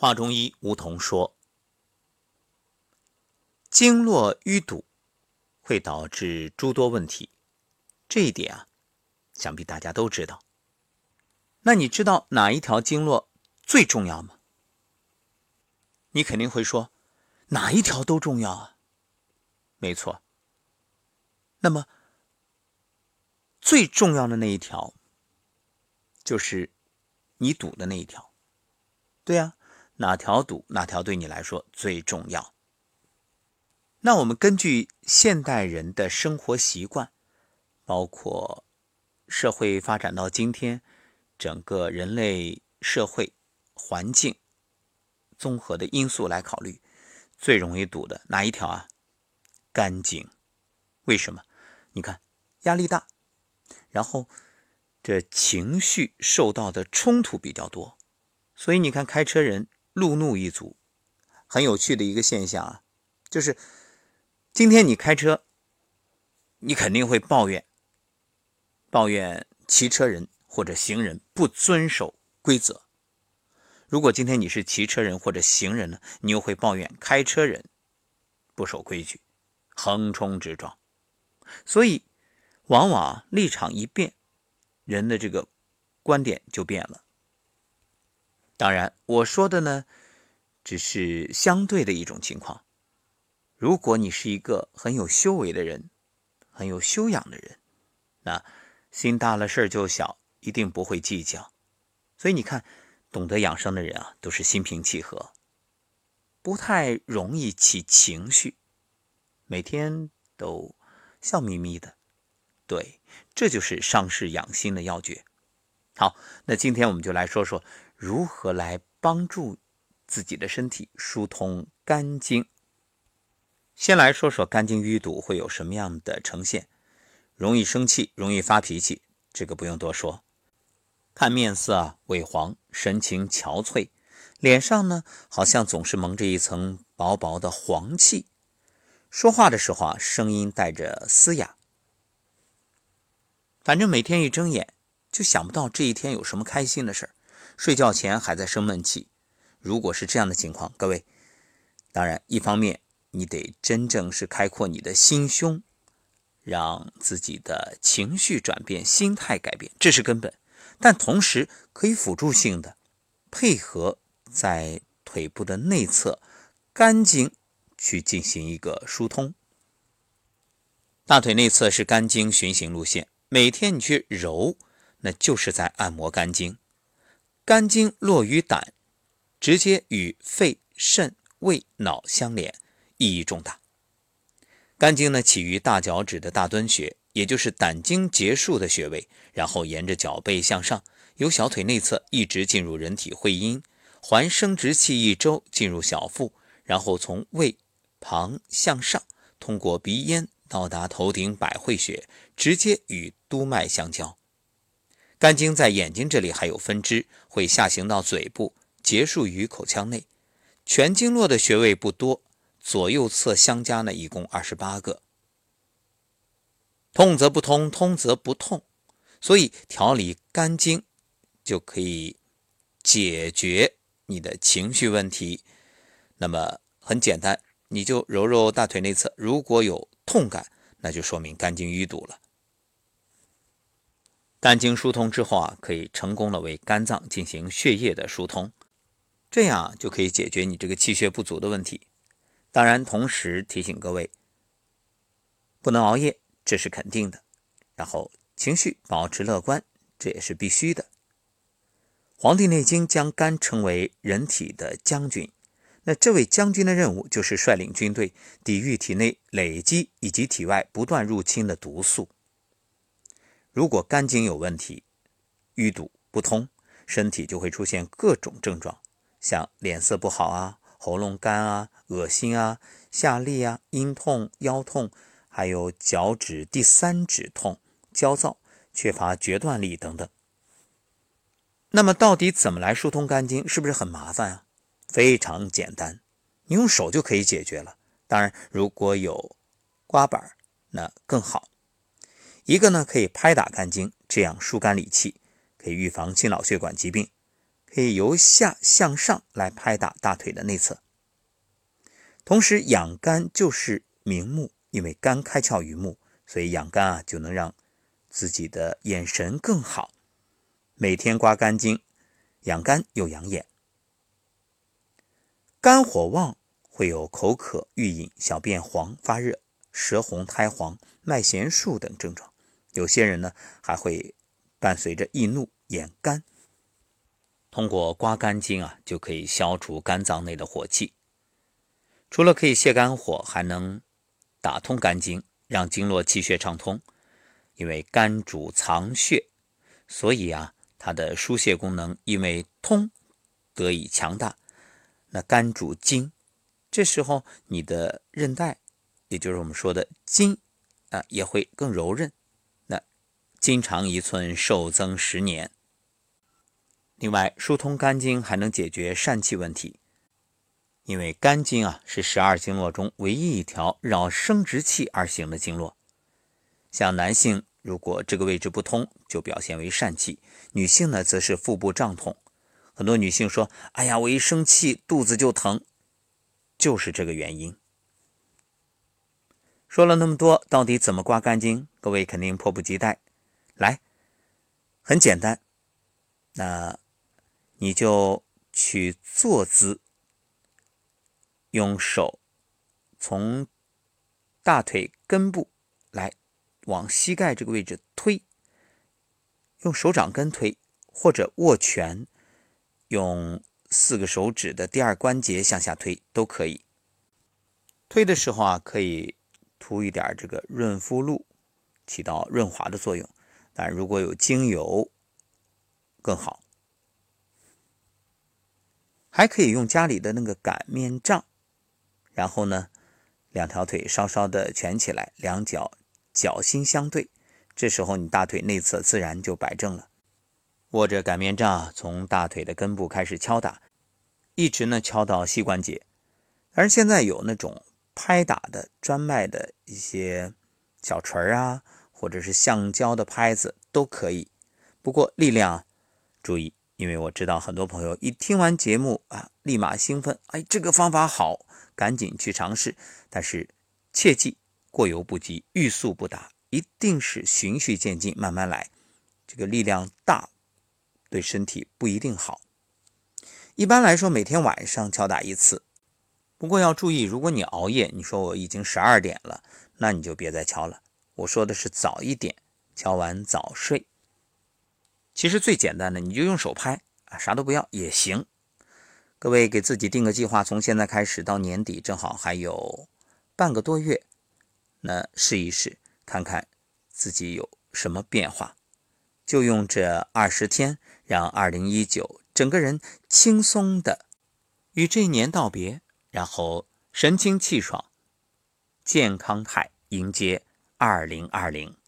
华中医吴桐说，经络淤堵会导致诸多问题，这一点啊，想必大家都知道。那你知道哪一条经络最重要吗？你肯定会说，哪一条都重要啊。没错。那么最重要的那一条，就是你堵的那一条。对呀。哪条堵，哪条对你来说最重要？那我们根据现代人的生活习惯，包括社会发展到今天，整个人类社会环境综合的因素来考虑，最容易堵的哪一条啊？干净。为什么？你看压力大，然后这情绪受到的冲突比较多，所以你看开车人。路怒一族，很有趣的一个现象啊，就是今天你开车，你肯定会抱怨，抱怨骑车人或者行人不遵守规则。如果今天你是骑车人或者行人呢，你又会抱怨开车人不守规矩，横冲直撞。所以，往往立场一变，人的这个观点就变了。当然，我说的呢，只是相对的一种情况。如果你是一个很有修为的人，很有修养的人，那心大了事儿就小，一定不会计较。所以你看，懂得养生的人啊，都是心平气和，不太容易起情绪，每天都笑眯眯的。对，这就是上士养心的要诀。好，那今天我们就来说说。如何来帮助自己的身体疏通肝经？先来说说肝经淤堵会有什么样的呈现？容易生气，容易发脾气，这个不用多说。看面色啊，萎黄，神情憔悴，脸上呢好像总是蒙着一层薄薄的黄气。说话的时候啊，声音带着嘶哑。反正每天一睁眼就想不到这一天有什么开心的事儿。睡觉前还在生闷气，如果是这样的情况，各位，当然一方面你得真正是开阔你的心胸，让自己的情绪转变、心态改变，这是根本。但同时可以辅助性的配合在腿部的内侧肝经去进行一个疏通。大腿内侧是肝经循行路线，每天你去揉，那就是在按摩肝经。肝经络于胆，直接与肺、肾、胃、脑相连，意义重大。肝经呢起于大脚趾的大敦穴，也就是胆经结束的穴位，然后沿着脚背向上，由小腿内侧一直进入人体会阴，环生殖器一周进入小腹，然后从胃旁向上，通过鼻咽到达头顶百会穴，直接与督脉相交。肝经在眼睛这里还有分支，会下行到嘴部，结束于口腔内。全经络的穴位不多，左右侧相加呢，一共二十八个。痛则不通，通则不痛，所以调理肝经就可以解决你的情绪问题。那么很简单，你就揉揉大腿内侧，如果有痛感，那就说明肝经淤堵了。肝经疏通之后啊，可以成功的为肝脏进行血液的疏通，这样就可以解决你这个气血不足的问题。当然，同时提醒各位，不能熬夜，这是肯定的。然后情绪保持乐观，这也是必须的。《黄帝内经》将肝称为人体的将军，那这位将军的任务就是率领军队抵御体内累积以及体外不断入侵的毒素。如果肝经有问题，淤堵不通，身体就会出现各种症状，像脸色不好啊、喉咙干啊、恶心啊、下痢啊、阴痛、腰痛，还有脚趾第三指痛、焦躁、缺乏决断力等等。那么，到底怎么来疏通肝经？是不是很麻烦啊？非常简单，你用手就可以解决了。当然，如果有刮板，那更好。一个呢，可以拍打肝经，这样疏肝理气，可以预防心脑血管疾病；可以由下向上来拍打大腿的内侧。同时，养肝就是明目，因为肝开窍于目，所以养肝啊就能让自己的眼神更好。每天刮肝经，养肝又养眼。肝火旺会有口渴、欲饮、小便黄、发热、舌红、苔黄、脉弦数等症状。有些人呢还会伴随着易怒、眼干。通过刮肝经啊，就可以消除肝脏内的火气。除了可以泻肝火，还能打通肝经，让经络气血畅通。因为肝主藏血，所以啊，它的疏泄功能因为通得以强大。那肝主筋，这时候你的韧带，也就是我们说的筋啊，也会更柔韧。筋长一寸，寿增十年。另外，疏通肝经还能解决疝气问题。因为肝经啊是十二经络中唯一一条绕生殖器而行的经络，像男性如果这个位置不通，就表现为疝气；女性呢，则是腹部胀痛。很多女性说：“哎呀，我一生气肚子就疼，就是这个原因。”说了那么多，到底怎么刮肝经？各位肯定迫不及待。来，很简单，那你就去坐姿。用手从大腿根部来往膝盖这个位置推，用手掌根推，或者握拳，用四个手指的第二关节向下推都可以。推的时候啊，可以涂一点这个润肤露，起到润滑的作用。啊如果有精油更好，还可以用家里的那个擀面杖。然后呢，两条腿稍稍的蜷起来，两脚脚心相对，这时候你大腿内侧自然就摆正了。握着擀面杖，从大腿的根部开始敲打，一直呢敲到膝关节。而现在有那种拍打的专卖的一些小锤啊，或者是橡胶的拍子都可以。不过力量注意，因为我知道很多朋友一听完节目啊，立马兴奋，哎，这个方法好。赶紧去尝试，但是切记过犹不及，欲速不达，一定是循序渐进，慢慢来。这个力量大对身体不一定好。一般来说，每天晚上敲打一次。不过要注意，如果你熬夜，你说我已经十二点了，那你就别再敲了。我说的是早一点敲完早睡。其实最简单的，你就用手拍啊，啥都不要也行。各位给自己定个计划，从现在开始到年底，正好还有半个多月，那试一试，看看自己有什么变化。就用这二十天，让二零一九整个人轻松的与这一年道别，然后神清气爽、健康态迎接二零二零。